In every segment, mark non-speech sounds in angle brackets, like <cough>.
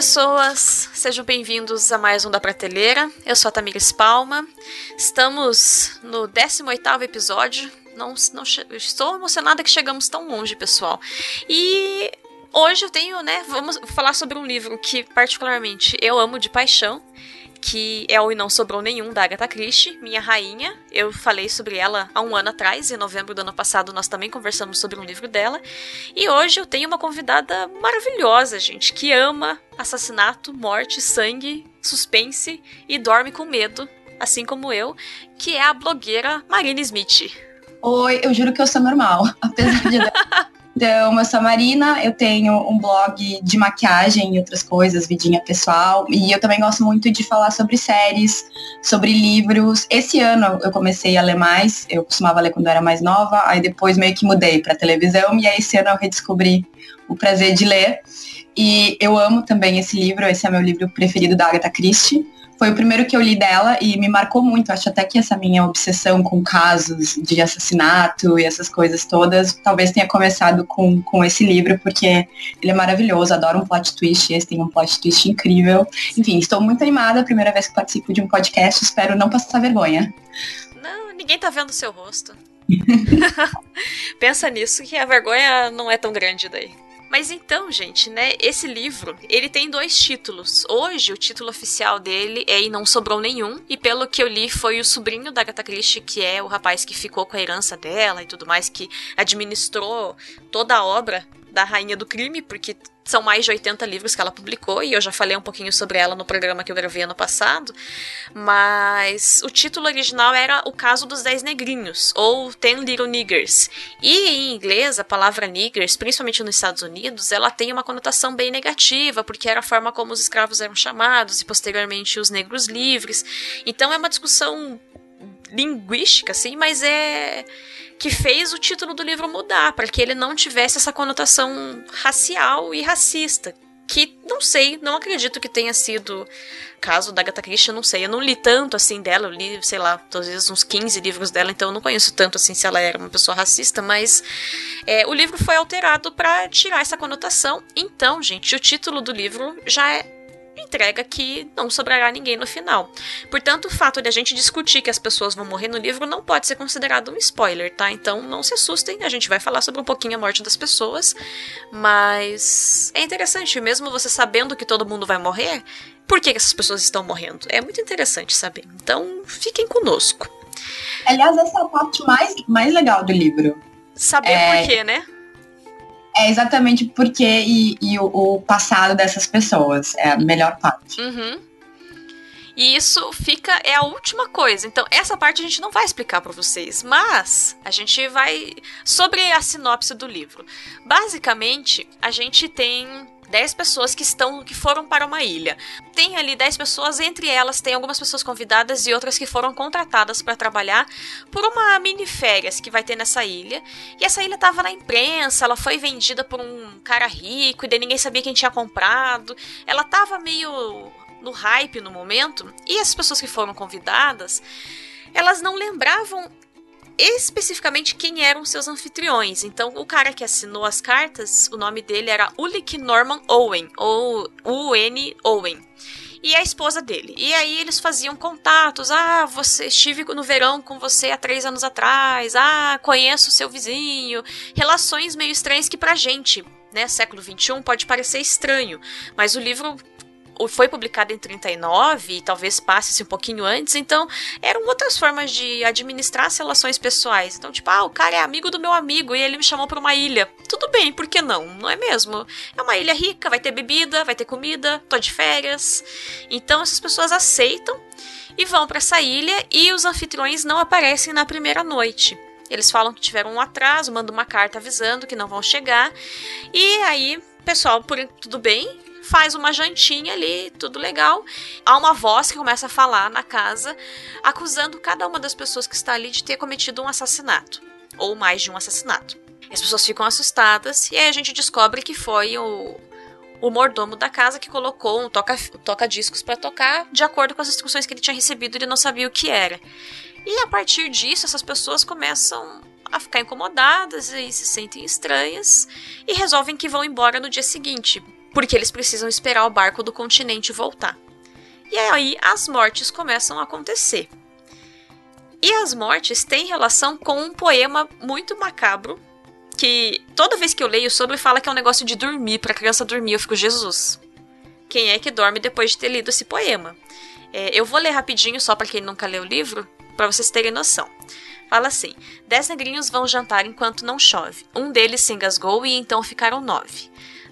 pessoas, sejam bem-vindos a mais um da Prateleira. Eu sou a Tamires Palma. Estamos no 18º episódio. Não, não estou emocionada que chegamos tão longe, pessoal. E hoje eu tenho, né, vamos falar sobre um livro que particularmente eu amo de paixão, que é o E Não Sobrou Nenhum, da Agatha Christie, minha rainha. Eu falei sobre ela há um ano atrás, em novembro do ano passado nós também conversamos sobre um livro dela. E hoje eu tenho uma convidada maravilhosa, gente, que ama assassinato, morte, sangue, suspense e dorme com medo, assim como eu, que é a blogueira Marina Smith. Oi, eu juro que eu sou normal, <laughs> apesar de Então, eu sou a Marina, eu tenho um blog de maquiagem e outras coisas, vidinha pessoal, e eu também gosto muito de falar sobre séries, sobre livros. Esse ano eu comecei a ler mais, eu costumava ler quando eu era mais nova, aí depois meio que mudei para televisão, e aí esse ano eu redescobri o prazer de ler. E eu amo também esse livro, esse é meu livro preferido da Agatha Christie. Foi o primeiro que eu li dela e me marcou muito. Acho até que essa minha obsessão com casos de assassinato e essas coisas todas talvez tenha começado com, com esse livro, porque ele é maravilhoso, adoro um plot twist, esse tem um plot twist incrível. Enfim, estou muito animada, primeira vez que participo de um podcast, espero não passar vergonha. Não, ninguém tá vendo o seu rosto. <laughs> Pensa nisso que a vergonha não é tão grande daí. Mas então, gente, né, esse livro, ele tem dois títulos. Hoje, o título oficial dele é E Não Sobrou Nenhum, e pelo que eu li, foi o sobrinho da Agatha Christie, que é o rapaz que ficou com a herança dela e tudo mais, que administrou toda a obra da Rainha do Crime, porque são mais de 80 livros que ela publicou, e eu já falei um pouquinho sobre ela no programa que eu gravei ano passado. Mas o título original era O Caso dos Dez Negrinhos, ou Ten Little Niggers. E em inglês, a palavra niggers, principalmente nos Estados Unidos, ela tem uma conotação bem negativa, porque era a forma como os escravos eram chamados, e posteriormente os negros livres. Então é uma discussão linguística, assim, mas é que fez o título do livro mudar, para que ele não tivesse essa conotação racial e racista. Que não sei, não acredito que tenha sido caso da Agatha Christie, não sei. Eu não li tanto assim dela, eu li, sei lá, talvez uns 15 livros dela, então eu não conheço tanto assim se ela era uma pessoa racista, mas é, o livro foi alterado para tirar essa conotação. Então, gente, o título do livro já é entrega que não sobrará ninguém no final. Portanto, o fato de a gente discutir que as pessoas vão morrer no livro não pode ser considerado um spoiler, tá? Então não se assustem, a gente vai falar sobre um pouquinho a morte das pessoas, mas é interessante, mesmo você sabendo que todo mundo vai morrer, por que essas pessoas estão morrendo? É muito interessante saber. Então, fiquem conosco. Aliás, essa é a parte mais, mais legal do livro. Saber é... por quê, né? É exatamente porque e, e o, o, passado dessas pessoas. É a melhor parte. Uhum. E isso fica é a última coisa. Então, essa parte a gente não vai explicar para vocês, mas a gente vai sobre a sinopse do livro. Basicamente, a gente tem 10 pessoas que estão que foram para uma ilha. Tem ali 10 pessoas, entre elas tem algumas pessoas convidadas e outras que foram contratadas para trabalhar por uma mini férias que vai ter nessa ilha. E essa ilha estava na imprensa, ela foi vendida por um cara rico e daí ninguém sabia quem tinha comprado. Ela estava meio no hype no momento, e as pessoas que foram convidadas, elas não lembravam especificamente quem eram seus anfitriões. Então, o cara que assinou as cartas, o nome dele era Ulrich Norman Owen, ou U-N Owen e a esposa dele. E aí eles faziam contatos. Ah, você estive no verão com você há três anos atrás. Ah, conheço seu vizinho. Relações meio estranhas que pra gente, né, século XXI, pode parecer estranho. Mas o livro foi publicado em 39 e talvez passe um pouquinho antes, então eram outras formas de administrar as relações pessoais. Então, tipo, ah, o cara é amigo do meu amigo e ele me chamou para uma ilha. Tudo bem, por que não? Não é mesmo? É uma ilha rica, vai ter bebida, vai ter comida, tô de férias. Então essas pessoas aceitam e vão para essa ilha e os anfitriões não aparecem na primeira noite. Eles falam que tiveram um atraso, mandam uma carta avisando que não vão chegar. E aí, pessoal, por tudo bem, faz uma jantinha ali, tudo legal. Há uma voz que começa a falar na casa, acusando cada uma das pessoas que está ali de ter cometido um assassinato, ou mais de um assassinato. As pessoas ficam assustadas e aí a gente descobre que foi o, o mordomo da casa que colocou um toca-discos toca para tocar de acordo com as instruções que ele tinha recebido, ele não sabia o que era. E a partir disso, essas pessoas começam a ficar incomodadas e se sentem estranhas e resolvem que vão embora no dia seguinte porque eles precisam esperar o barco do continente voltar. E aí as mortes começam a acontecer. E as mortes têm relação com um poema muito macabro que toda vez que eu leio sobre fala que é um negócio de dormir para criança dormir, eu fico Jesus. Quem é que dorme depois de ter lido esse poema? É, eu vou ler rapidinho só para quem nunca leu o livro, para vocês terem noção. Fala assim: Dez negrinhos vão jantar enquanto não chove. Um deles se engasgou e então ficaram nove.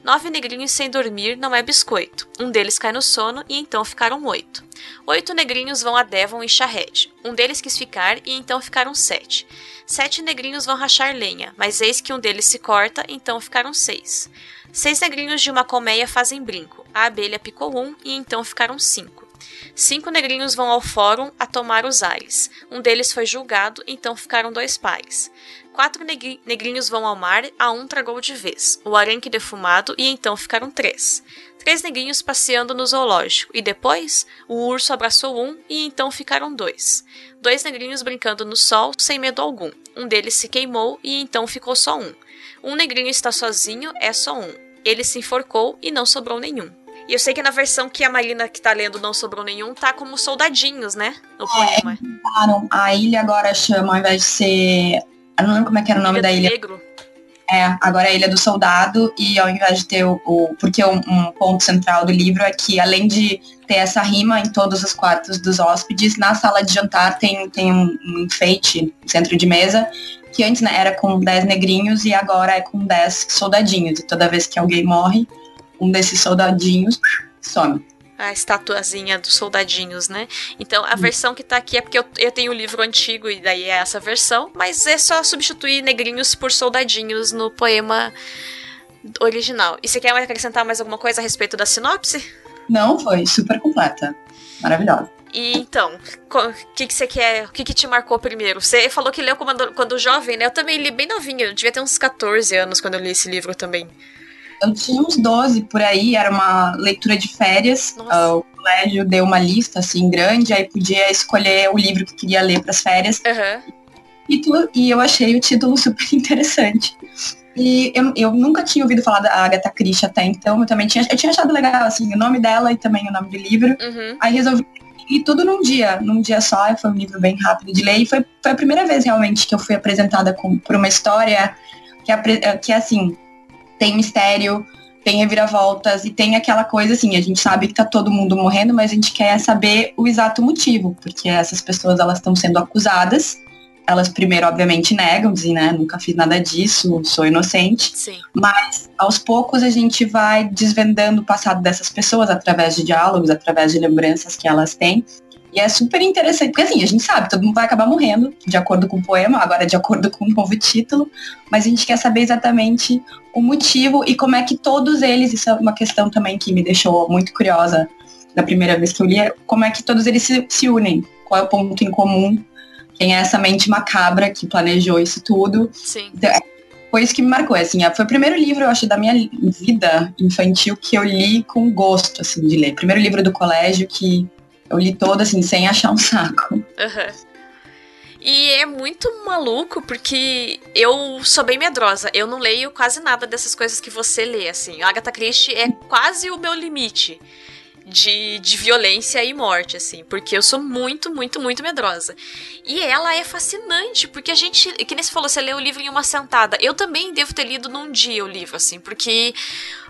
Nove negrinhos sem dormir não é biscoito. Um deles cai no sono e então ficaram oito. Oito negrinhos vão a Devon e Charred. Um deles quis ficar e então ficaram sete. Sete negrinhos vão rachar lenha, mas eis que um deles se corta, então ficaram seis. Seis negrinhos de uma colmeia fazem brinco. A abelha picou um e então ficaram cinco. Cinco negrinhos vão ao fórum a tomar os ares. Um deles foi julgado, então ficaram dois pares. Quatro negrinhos vão ao mar, a um tragou de vez. O arenque defumado, e então ficaram três. Três negrinhos passeando no zoológico, e depois o urso abraçou um, e então ficaram dois. Dois negrinhos brincando no sol, sem medo algum. Um deles se queimou, e então ficou só um. Um negrinho está sozinho, é só um. Ele se enforcou e não sobrou nenhum. E eu sei que na versão que a Marina que tá lendo não sobrou nenhum, tá como soldadinhos, né? No é, poema. a ilha agora chama, ao invés de ser. Eu não lembro como é que era o nome ilha da ilha. Negro. É, agora é a Ilha do Soldado, e ao invés de ter o. o porque um, um, ponto central do livro é que, além de ter essa rima em todos os quartos dos hóspedes, na sala de jantar tem, tem um, um enfeite, centro de mesa, que antes né, era com 10 negrinhos e agora é com 10 soldadinhos. E toda vez que alguém morre, um desses soldadinhos some. A estatuazinha dos soldadinhos, né? Então a hum. versão que tá aqui é porque eu, eu tenho o livro antigo e daí é essa versão, mas é só substituir negrinhos por soldadinhos no poema original. E você quer acrescentar mais alguma coisa a respeito da sinopse? Não, foi super completa. Maravilhosa. E então, o que, que você quer? O que, que te marcou primeiro? Você falou que leu quando, quando jovem, né? Eu também li bem novinha, eu devia ter uns 14 anos quando eu li esse livro também. Eu tinha uns 12 por aí, era uma leitura de férias. Uh, o colégio deu uma lista assim grande, aí podia escolher o livro que queria ler para as férias. Uhum. Título, e eu achei o título <laughs> super interessante. E eu, eu nunca tinha ouvido falar da Agatha Christie até então, eu também tinha, eu tinha achado legal assim, o nome dela e também o nome do livro. Uhum. Aí resolvi e tudo num dia, num dia só, foi um livro bem rápido de ler, e foi, foi a primeira vez realmente que eu fui apresentada com, por uma história que, que assim, tem mistério, tem reviravoltas e tem aquela coisa assim, a gente sabe que tá todo mundo morrendo, mas a gente quer saber o exato motivo, porque essas pessoas elas estão sendo acusadas. Elas primeiro, obviamente, negam, dizem, né, nunca fiz nada disso, sou inocente. Sim. Mas aos poucos a gente vai desvendando o passado dessas pessoas através de diálogos, através de lembranças que elas têm. E é super interessante, porque assim, a gente sabe, todo mundo vai acabar morrendo, de acordo com o poema, agora de acordo <laughs> com o novo título, mas a gente quer saber exatamente o motivo e como é que todos eles, isso é uma questão também que me deixou muito curiosa da primeira vez que eu li, é como é que todos eles se, se unem, qual é o ponto em comum, quem é essa mente macabra que planejou isso tudo. Sim. Então, é, foi isso que me marcou, assim, foi o primeiro livro, eu acho, da minha vida infantil que eu li com gosto, assim, de ler. Primeiro livro do colégio que eu li todo, assim, sem achar um saco. Uhum. E é muito maluco porque eu sou bem medrosa. Eu não leio quase nada dessas coisas que você lê, assim. A Agatha Christie é quase o meu limite de, de violência e morte, assim, porque eu sou muito, muito, muito medrosa. E ela é fascinante, porque a gente, que nem você falou, você lê o livro em uma sentada. Eu também devo ter lido num dia o livro, assim, porque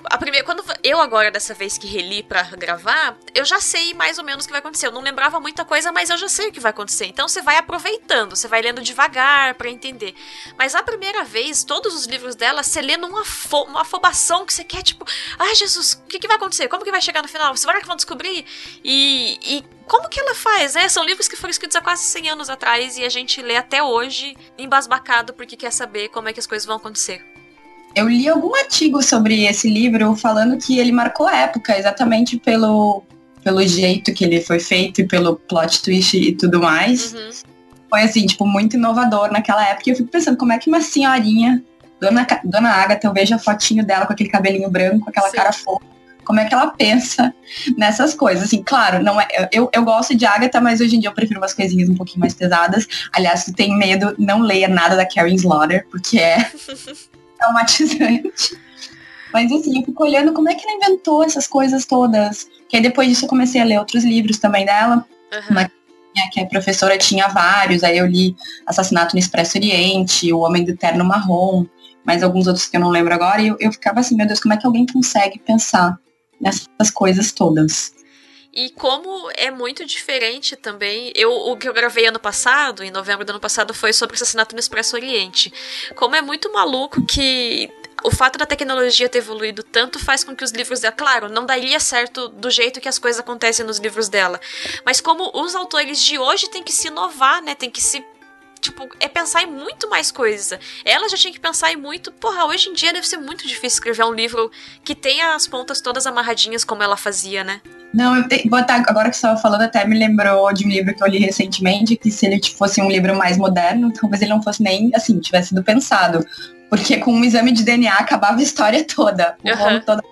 a primeira, quando eu agora dessa vez que reli para gravar, eu já sei mais ou menos o que vai acontecer. Eu não lembrava muita coisa, mas eu já sei o que vai acontecer. Então você vai aproveitando, você vai lendo devagar para entender. Mas a primeira vez, todos os livros dela, você lê numa afo uma afobação que você quer tipo, ai Jesus, o que, que vai acontecer? Como que vai chegar no final? Será que vão descobrir? E, e como que ela faz, né? São livros que foram escritos há quase 100 anos atrás e a gente lê até hoje embasbacado porque quer saber como é que as coisas vão acontecer. Eu li algum artigo sobre esse livro falando que ele marcou a época exatamente pelo, pelo jeito que ele foi feito e pelo plot twist e tudo mais. Uhum. Foi assim, tipo, muito inovador naquela época. E eu fico pensando como é que uma senhorinha, Dona, Dona Agatha, eu vejo a fotinho dela com aquele cabelinho branco, aquela Sim. cara fofa. Como é que ela pensa nessas coisas? Assim, claro, não é, eu, eu gosto de Agatha, mas hoje em dia eu prefiro umas coisinhas um pouquinho mais pesadas. Aliás, se tem medo, não leia nada da Karen Slaughter, porque é <laughs> traumatizante. Mas assim, eu fico olhando como é que ela inventou essas coisas todas. Que aí depois disso eu comecei a ler outros livros também dela. Uhum. Uma que a professora tinha vários, aí eu li Assassinato no Expresso Oriente, O Homem do Terno Marrom, mais alguns outros que eu não lembro agora, e eu, eu ficava assim, meu Deus, como é que alguém consegue pensar nessas coisas todas? E como é muito diferente também, eu, o que eu gravei ano passado, em novembro do ano passado, foi sobre assassinato no Expresso Oriente. Como é muito maluco que o fato da tecnologia ter evoluído tanto faz com que os livros dela, claro, não daria certo do jeito que as coisas acontecem nos livros dela, mas como os autores de hoje têm que se inovar, né, tem que se tipo, é pensar em muito mais coisa. Ela já tinha que pensar em muito. Porra, hoje em dia deve ser muito difícil escrever um livro que tenha as pontas todas amarradinhas como ela fazia, né? Não, eu te, botar, agora que você estava falando, até me lembrou de um livro que eu li recentemente, que se ele fosse um livro mais moderno, talvez ele não fosse nem assim, tivesse sido pensado. Porque com um exame de DNA acabava a história toda. Uhum. toda.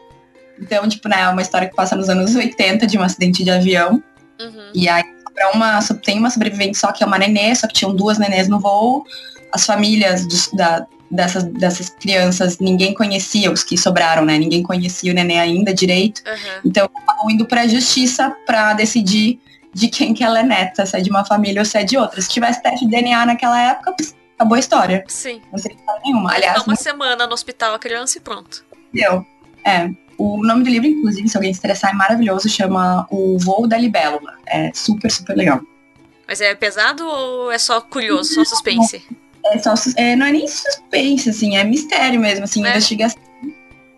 Então, tipo, né, é uma história que passa nos anos 80 de um acidente de avião. Uhum. E aí pra uma, tem uma sobrevivente só que é uma nenê, só que tinham duas nenês no voo. As famílias de, da, dessas, dessas crianças, ninguém conhecia os que sobraram, né? Ninguém conhecia o nenê ainda direito. Uhum. Então, estavam indo pra justiça pra decidir de quem que ela é neta, se é de uma família ou se é de outra. Se tivesse teste de DNA naquela época, acabou a história. Sim. Não seria nenhuma. Aliás, uma semana no hospital a criança e pronto. Deu. É. O nome do livro, inclusive, se alguém se interessar, é maravilhoso, chama O Voo da Libélula. É super, super legal. Mas é pesado ou é só curioso, só suspense? É só, é, não é nem suspense, assim, é mistério mesmo, assim, é. investigação.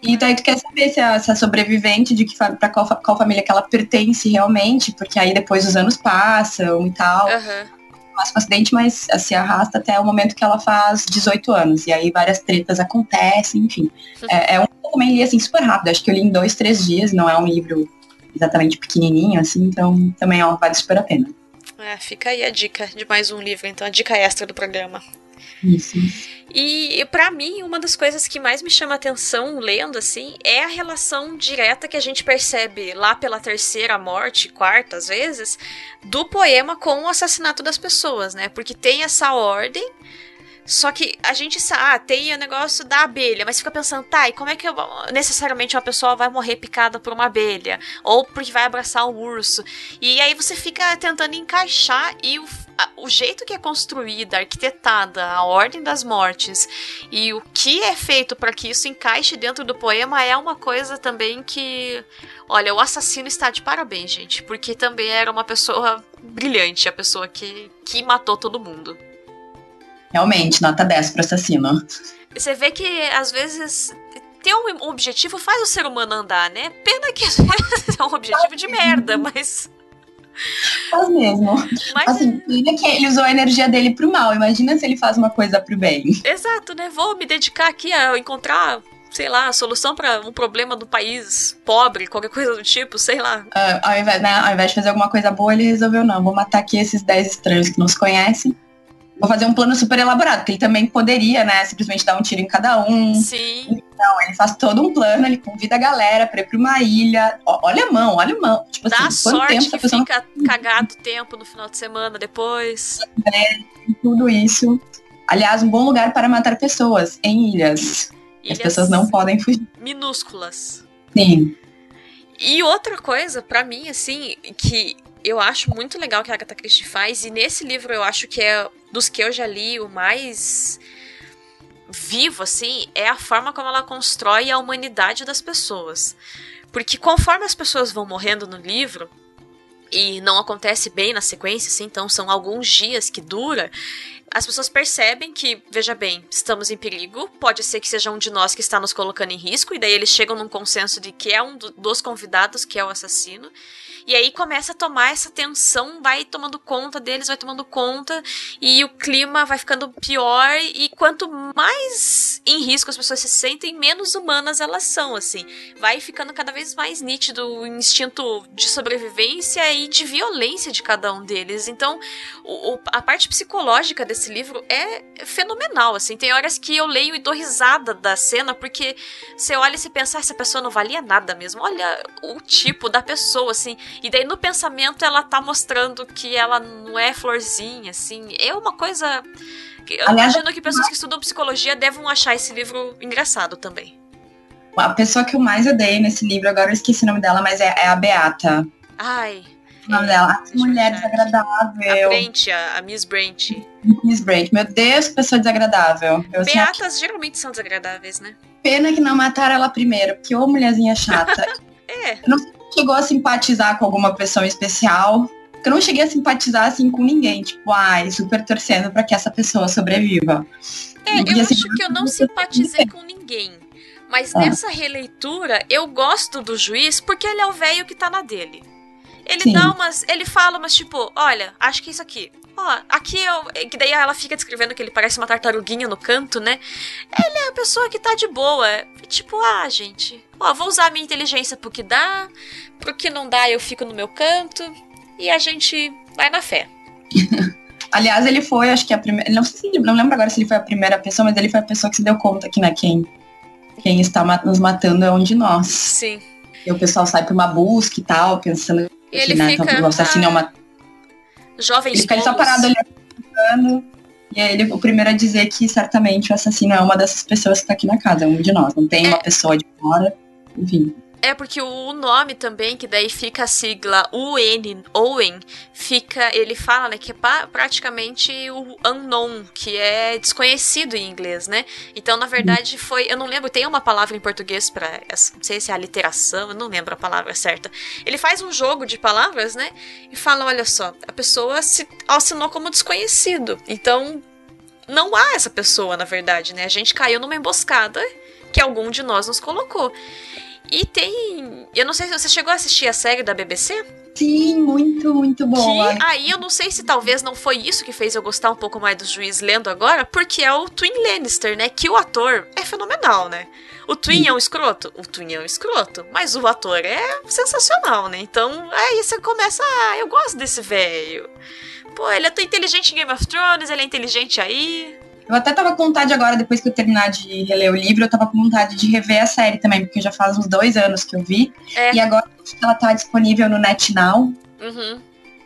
E daí tu quer saber se a, se a sobrevivente, de que para qual, qual família que ela pertence realmente, porque aí depois os anos passam e tal. Uhum. Passa um acidente, mas se arrasta até o momento que ela faz 18 anos. E aí várias tretas acontecem, enfim. É, é um eu também li assim super rápido, acho que eu li em dois, três dias, não é um livro exatamente pequenininho, assim, então também ó, vale super a pena. É, fica aí a dica de mais um livro, então, a dica extra do programa. Isso. E para mim, uma das coisas que mais me chama atenção lendo assim é a relação direta que a gente percebe lá pela terceira morte, quarta às vezes, do poema com o assassinato das pessoas, né? Porque tem essa ordem só que a gente sabe, ah, tem o negócio da abelha, mas fica pensando, tá, e como é que eu, necessariamente uma pessoa vai morrer picada por uma abelha? Ou porque vai abraçar um urso? E aí você fica tentando encaixar e o, a, o jeito que é construída, arquitetada, a ordem das mortes e o que é feito para que isso encaixe dentro do poema é uma coisa também que. Olha, o assassino está de parabéns, gente, porque também era uma pessoa brilhante, a pessoa que, que matou todo mundo. Realmente, nota 10 pro assassino. Você vê que às vezes ter um objetivo faz o ser humano andar, né? Pena que às <laughs> vezes é um objetivo de merda, mas. <laughs> Faz mesmo. Mas assim, é que ele usou a energia dele pro mal. Imagina se ele faz uma coisa pro bem. Exato, né? Vou me dedicar aqui a encontrar, sei lá, a solução para um problema do país pobre, qualquer coisa do tipo, sei lá. Uh, ao, invés, né, ao invés de fazer alguma coisa boa, ele resolveu, não, vou matar aqui esses 10 estranhos que não se conhecem vou fazer um plano super elaborado, porque ele também poderia, né, simplesmente dar um tiro em cada um. Sim. Então, ele faz todo um plano, ele convida a galera pra ir pra uma ilha. olha a mão, olha a mão. Tipo Dá assim, sorte tempo que pessoa... fica cagado tempo no final de semana depois. É, tudo isso. Aliás, um bom lugar para matar pessoas, em ilhas. ilhas As pessoas não podem fugir. Minúsculas. Sim. E outra coisa, para mim, assim, que eu acho muito legal que a Agatha Christie faz, e nesse livro eu acho que é dos que eu já li o mais vivo, assim, é a forma como ela constrói a humanidade das pessoas. Porque conforme as pessoas vão morrendo no livro, e não acontece bem na sequência, assim, então são alguns dias que dura, as pessoas percebem que, veja bem, estamos em perigo, pode ser que seja um de nós que está nos colocando em risco, e daí eles chegam num consenso de que é um dos convidados que é o assassino. E aí começa a tomar essa tensão, vai tomando conta deles, vai tomando conta, e o clima vai ficando pior, e quanto mais em risco as pessoas se sentem, menos humanas elas são, assim. Vai ficando cada vez mais nítido o instinto de sobrevivência e de violência de cada um deles. Então, o, a parte psicológica desse livro é fenomenal, assim. Tem horas que eu leio e dou risada da cena, porque você olha e se pensa, ah, essa pessoa não valia nada mesmo. Olha o tipo da pessoa, assim. E daí no pensamento ela tá mostrando que ela não é florzinha, assim. É uma coisa. Eu Aliás, imagino que pessoas que estudam psicologia devam achar esse livro engraçado também. A pessoa que eu mais odeio nesse livro, agora eu esqueci o nome dela, mas é, é a Beata. Ai. O nome é, dela. Mulher desagradável. A Brent, a, a Miss Brent. Miss Brent. Meu Deus, que pessoa desagradável. Eu, Beatas assim, geralmente são desagradáveis, né? Pena que não mataram ela primeiro, porque ô mulherzinha chata. <laughs> é. Não chegou a simpatizar com alguma pessoa especial. Eu não cheguei a simpatizar assim com ninguém, tipo, ai, super torcendo para que essa pessoa sobreviva. É, eu assim, acho que eu não simpatizei com ninguém. Mas ah. nessa releitura, eu gosto do juiz porque ele é o velho que tá na dele. Ele Sim. dá umas. Ele fala umas tipo, olha, acho que é isso aqui. Ó, aqui eu. Que daí ela fica descrevendo que ele parece uma tartaruguinha no canto, né? Ele é a pessoa que tá de boa. Tipo, ah, gente. Ó, vou usar a minha inteligência pro que dá. Pro que não dá, eu fico no meu canto. E a gente vai na fé. <laughs> Aliás, ele foi, acho que a primeira. Não sei se não lembro agora se ele foi a primeira pessoa, mas ele foi a pessoa que se deu conta que, né, quem, quem está nos matando é um de nós. Sim. E o pessoal sai pra uma busca e tal, pensando e ele né, fica, o assassino é uma. Jovem Ele fica só parado olhando. E aí ele o primeiro a dizer que certamente o assassino é uma dessas pessoas que está aqui na casa, um de nós. Não tem é. uma pessoa de fora, enfim. É porque o nome também, que daí fica a sigla UN, Owen, fica, ele fala, né, que é praticamente o unknown, que é desconhecido em inglês, né? Então, na verdade, foi, eu não lembro, tem uma palavra em português para, não sei se é aliteração, eu não lembro a palavra certa. Ele faz um jogo de palavras, né? E fala, olha só, a pessoa se assinou como desconhecido. Então, não há essa pessoa, na verdade, né? A gente caiu numa emboscada que algum de nós nos colocou. E tem. Eu não sei se você chegou a assistir a série da BBC. Sim, muito, muito boa. Que aí eu não sei se talvez não foi isso que fez eu gostar um pouco mais do juiz lendo agora, porque é o Twin Lannister, né? Que o ator é fenomenal, né? O Twin Sim. é um escroto? O Twin é um escroto. Mas o ator é sensacional, né? Então aí você começa. Ah, eu gosto desse velho. Pô, ele é tão inteligente em Game of Thrones, ele é inteligente aí. Eu até tava com vontade agora, depois que eu terminar de reler o livro, eu tava com vontade de rever a série também, porque já faz uns dois anos que eu vi. É. E agora ela tá disponível no NetNow. Uhum.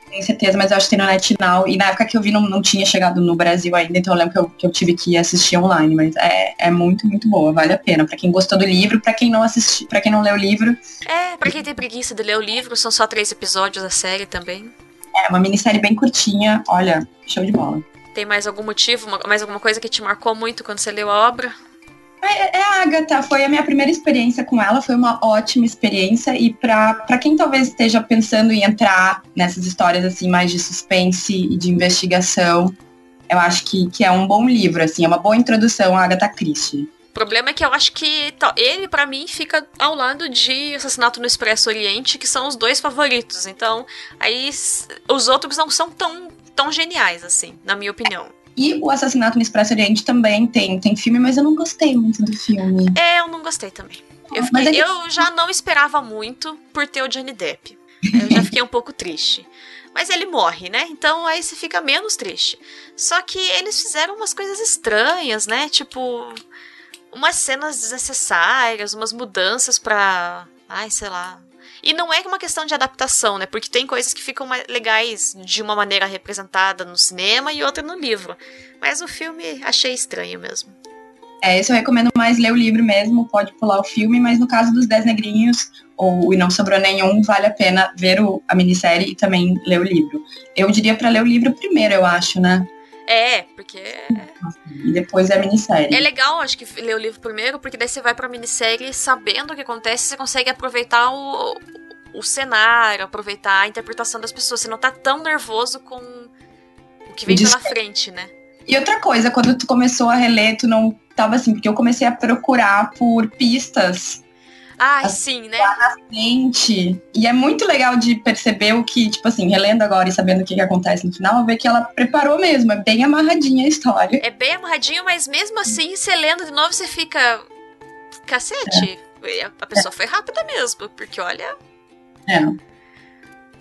Tenho certeza, mas eu acho que tem no NetNow. E na época que eu vi não, não tinha chegado no Brasil ainda, então eu lembro que eu, que eu tive que assistir online. Mas é, é muito, muito boa, vale a pena. Pra quem gostou do livro, pra quem não assistiu, para quem não leu o livro. É, pra quem tem preguiça de ler o livro, são só três episódios da série também. É, uma minissérie bem curtinha, olha, show de bola. Tem mais algum motivo, mais alguma coisa que te marcou muito quando você leu a obra? É, é a Agatha, foi a minha primeira experiência com ela, foi uma ótima experiência e para quem talvez esteja pensando em entrar nessas histórias assim mais de suspense e de investigação, eu acho que, que é um bom livro, assim, é uma boa introdução à Agatha Christie. O problema é que eu acho que ele, para mim, fica ao lado de Assassinato no Expresso Oriente, que são os dois favoritos. Então, aí os outros não são tão tão geniais, assim, na minha opinião. E o Assassinato no Expresso Oriente também tem, tem filme, mas eu não gostei muito do filme. É, eu não gostei também. Eu, fiquei, é que... eu já não esperava muito por ter o Johnny Depp. Eu já fiquei um pouco triste. Mas ele morre, né? Então aí você fica menos triste. Só que eles fizeram umas coisas estranhas, né? Tipo, umas cenas desnecessárias, umas mudanças pra. Ai, sei lá. E não é uma questão de adaptação, né? Porque tem coisas que ficam legais de uma maneira representada no cinema e outra no livro. Mas o filme achei estranho mesmo. É, esse eu recomendo mais ler o livro mesmo, pode pular o filme, mas no caso dos Dez Negrinhos, ou E Não Sobrou Nenhum, vale a pena ver o, a minissérie e também ler o livro. Eu diria para ler o livro primeiro, eu acho, né? É, porque. E depois é a minissérie. É legal, acho que ler o livro primeiro, porque daí você vai pra minissérie sabendo o que acontece, você consegue aproveitar o, o cenário, aproveitar a interpretação das pessoas. Você não tá tão nervoso com o que vem pela frente, né? E outra coisa, quando tu começou a reler, tu não tava assim, porque eu comecei a procurar por pistas ah, sim, né? Na frente. E é muito legal de perceber o que, tipo assim, relendo agora e sabendo o que, que acontece no final, ver que ela preparou mesmo. É bem amarradinha a história. É bem amarradinho, mas mesmo assim, você lendo de novo, você fica. Cacete. É. A pessoa é. foi rápida mesmo, porque olha. É.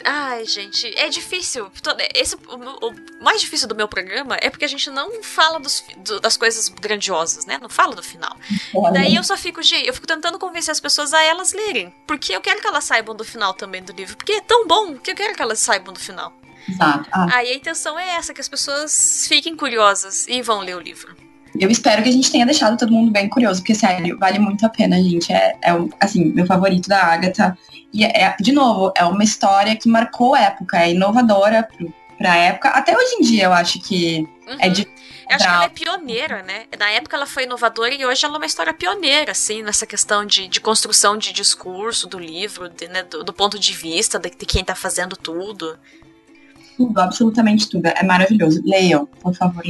Ai, gente, é difícil. Esse, o, o, mais difícil do meu programa é porque a gente não fala dos, do, das coisas grandiosas, né? Não fala do final. Olha. Daí eu só fico, gente, eu fico tentando convencer as pessoas a elas lerem. Porque eu quero que elas saibam do final também do livro. Porque é tão bom que eu quero que elas saibam do final. Exato. Ah. Aí a intenção é essa, que as pessoas fiquem curiosas e vão ler o livro. Eu espero que a gente tenha deixado todo mundo bem curioso, porque, sério, vale muito a pena, gente. É, é assim, meu favorito da Agatha. E, é, é, de novo, é uma história que marcou época, é inovadora pra época. Até hoje em dia, eu acho que uhum. é de. Eu acho que ela é pioneira, né? Na época ela foi inovadora e hoje ela é uma história pioneira, assim, nessa questão de, de construção de discurso do livro, de, né, do, do, ponto de vista de, de quem tá fazendo tudo. Tudo, absolutamente tudo. É maravilhoso. Leiam, por favor.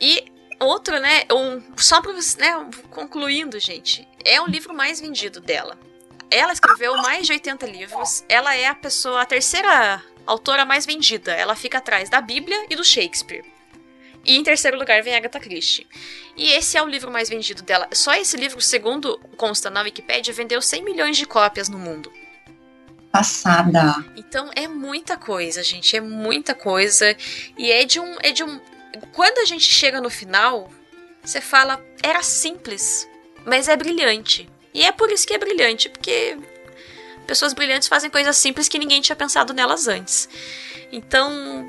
E outro, né? Um, só para né, concluindo, gente, é o livro mais vendido dela. Ela escreveu mais de 80 livros. Ela é a pessoa, a terceira autora mais vendida. Ela fica atrás da Bíblia e do Shakespeare. E em terceiro lugar vem Agatha Christie. E esse é o livro mais vendido dela. Só esse livro, segundo consta na Wikipedia, vendeu 100 milhões de cópias no mundo. Passada. Então é muita coisa, gente, é muita coisa e é de um é de um quando a gente chega no final, você fala, era simples, mas é brilhante. E é por isso que é brilhante, porque pessoas brilhantes fazem coisas simples que ninguém tinha pensado nelas antes. Então,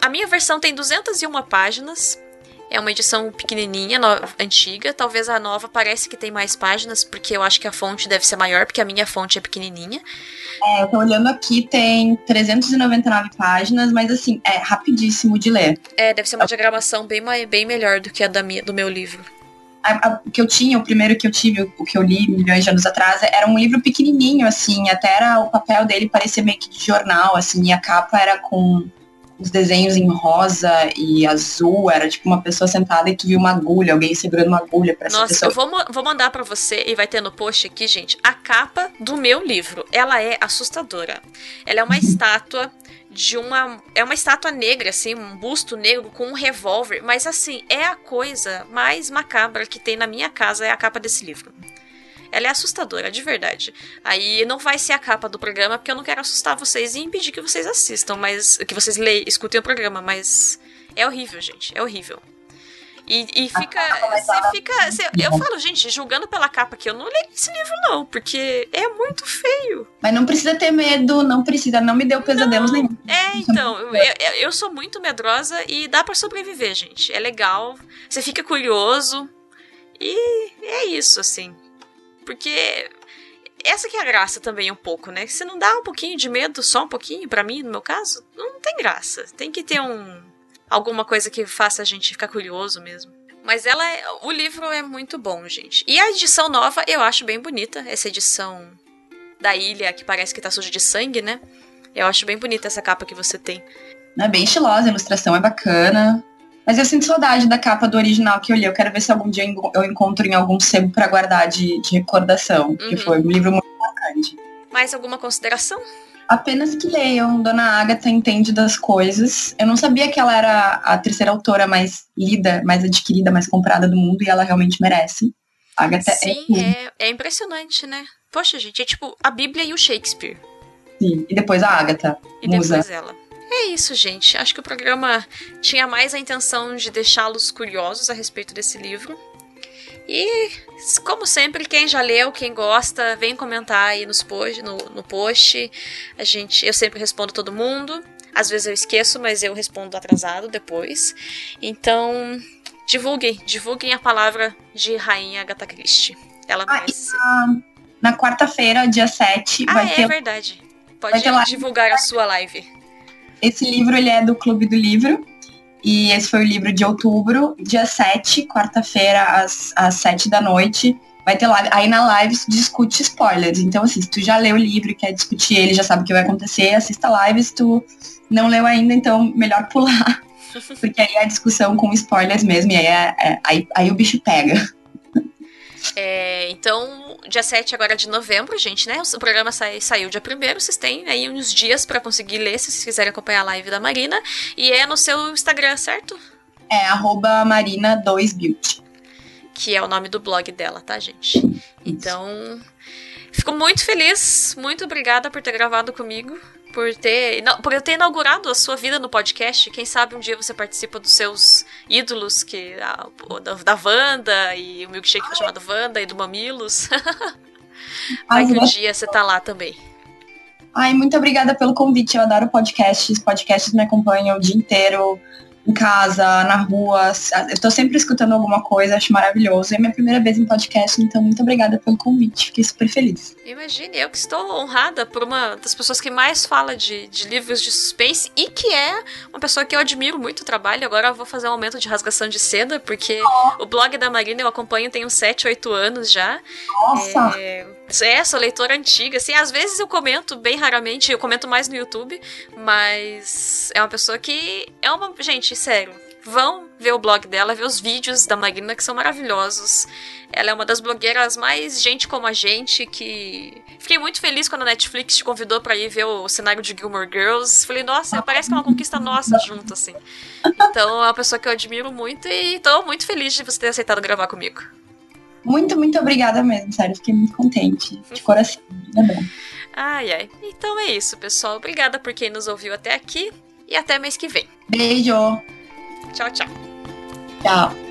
a minha versão tem 201 páginas. É uma edição pequenininha, no, antiga. Talvez a nova parece que tem mais páginas, porque eu acho que a fonte deve ser maior, porque a minha fonte é pequenininha. É, eu tô olhando aqui, tem 399 páginas, mas assim, é rapidíssimo de ler. É, deve ser uma diagramação bem, bem melhor do que a da minha, do meu livro. O que eu tinha, o primeiro que eu tive, o que eu li milhões de anos atrás, era um livro pequenininho, assim, até era o papel dele parecia meio que de jornal, assim, e a capa era com os desenhos em rosa e azul, era tipo uma pessoa sentada e tu viu uma agulha, alguém segurando uma agulha pra essa Nossa, pessoa. eu vou, vou mandar para você e vai ter no post aqui, gente, a capa do meu livro. Ela é assustadora. Ela é uma estátua de uma. É uma estátua negra, assim, um busto negro com um revólver. Mas assim, é a coisa mais macabra que tem na minha casa, é a capa desse livro. Ela é assustadora, de verdade. Aí não vai ser a capa do programa, porque eu não quero assustar vocês e impedir que vocês assistam, mas. que vocês leiam, escutem o programa, mas. É horrível, gente. É horrível. E, e fica. Você fica. Cê, eu falo, gente, julgando pela capa que eu não li esse livro, não, porque é muito feio. Mas não precisa ter medo, não precisa, não me deu pesadelos não, nenhum. É, então, eu, eu sou muito medrosa e dá para sobreviver, gente. É legal. Você fica curioso. E é isso, assim. Porque essa que é a graça também um pouco, né? Se não dá um pouquinho de medo, só um pouquinho, para mim, no meu caso, não tem graça. Tem que ter um alguma coisa que faça a gente ficar curioso mesmo. Mas ela é, o livro é muito bom, gente. E a edição nova eu acho bem bonita, essa edição da ilha que parece que tá suja de sangue, né? Eu acho bem bonita essa capa que você tem. É bem estilosa, a ilustração é bacana. Mas eu sinto saudade da capa do original que eu li. Eu quero ver se algum dia eu encontro em algum sebo para guardar de, de recordação. Uhum. Que foi um livro muito marcante. Mais alguma consideração? Apenas que leiam. Dona Agatha entende das coisas. Eu não sabia que ela era a terceira autora mais lida, mais adquirida, mais comprada do mundo. E ela realmente merece. A Agatha é Sim, é, é, é impressionante, né? Poxa, gente, é tipo a Bíblia e o Shakespeare. Sim, e depois a Agatha. E musa. depois ela. É isso, gente. Acho que o programa tinha mais a intenção de deixá-los curiosos a respeito desse livro. E, como sempre, quem já leu, quem gosta, vem comentar aí nos post, no, no post. A gente, eu sempre respondo todo mundo. Às vezes eu esqueço, mas eu respondo atrasado depois. Então, divulguem, divulguem a palavra de Rainha Agatha Christie. Ela ah, na, na quarta-feira, dia 7, ah, vai é, ter. É verdade. Pode divulgar a sua live. Esse livro ele é do Clube do Livro. E esse foi o livro de outubro, dia 7, quarta-feira, às, às 7 da noite. Vai ter live. Aí na live se discute spoilers. Então, assim, se tu já leu o livro e quer discutir ele, já sabe o que vai acontecer, assista a live. Se tu não leu ainda, então melhor pular. <laughs> Porque aí é a discussão com spoilers mesmo, e aí, é, é, aí, aí o bicho pega. É, então, dia 7 agora de novembro, gente, né? O programa sai, saiu dia 1 vocês têm aí uns dias para conseguir ler, se vocês quiserem acompanhar a live da Marina. E é no seu Instagram, certo? É, arroba Marina2Beauty. Que é o nome do blog dela, tá, gente? Então, fico muito feliz, muito obrigada por ter gravado comigo por ter por eu ter inaugurado a sua vida no podcast. Quem sabe um dia você participa dos seus ídolos, que a, da, da Wanda e o milkshake foi chamado Wanda e do Mamilos. <laughs> Vai que um dia você tá lá também. Ai, muito obrigada pelo convite. Eu adoro podcasts. Podcasts me acompanham o dia inteiro. Em casa, na rua. Eu tô sempre escutando alguma coisa, acho maravilhoso. É minha primeira vez em podcast, então muito obrigada pelo convite. Fiquei super feliz. Imagine, eu que estou honrada por uma das pessoas que mais fala de, de livros de suspense e que é uma pessoa que eu admiro muito o trabalho. Agora eu vou fazer um aumento de rasgação de seda, porque oh. o blog da Marina eu acompanho tem uns 7, 8 anos já. Nossa! É, é, sou leitora antiga, assim, às vezes eu comento, bem raramente, eu comento mais no YouTube, mas é uma pessoa que é uma. Gente, sério, vão ver o blog dela, ver os vídeos da Marina, que são maravilhosos. Ela é uma das blogueiras mais gente como a gente, que. Fiquei muito feliz quando a Netflix te convidou para ir ver o cenário de Gilmore Girls. Falei, nossa, parece que é uma conquista nossa junto, assim. Então é uma pessoa que eu admiro muito e tô muito feliz de você ter aceitado gravar comigo. Muito, muito obrigada mesmo, sério. Fiquei muito contente. De coração. É bom. Ai, ai. Então é isso, pessoal. Obrigada por quem nos ouviu até aqui. E até mês que vem. Beijo. Tchau, tchau. Tchau.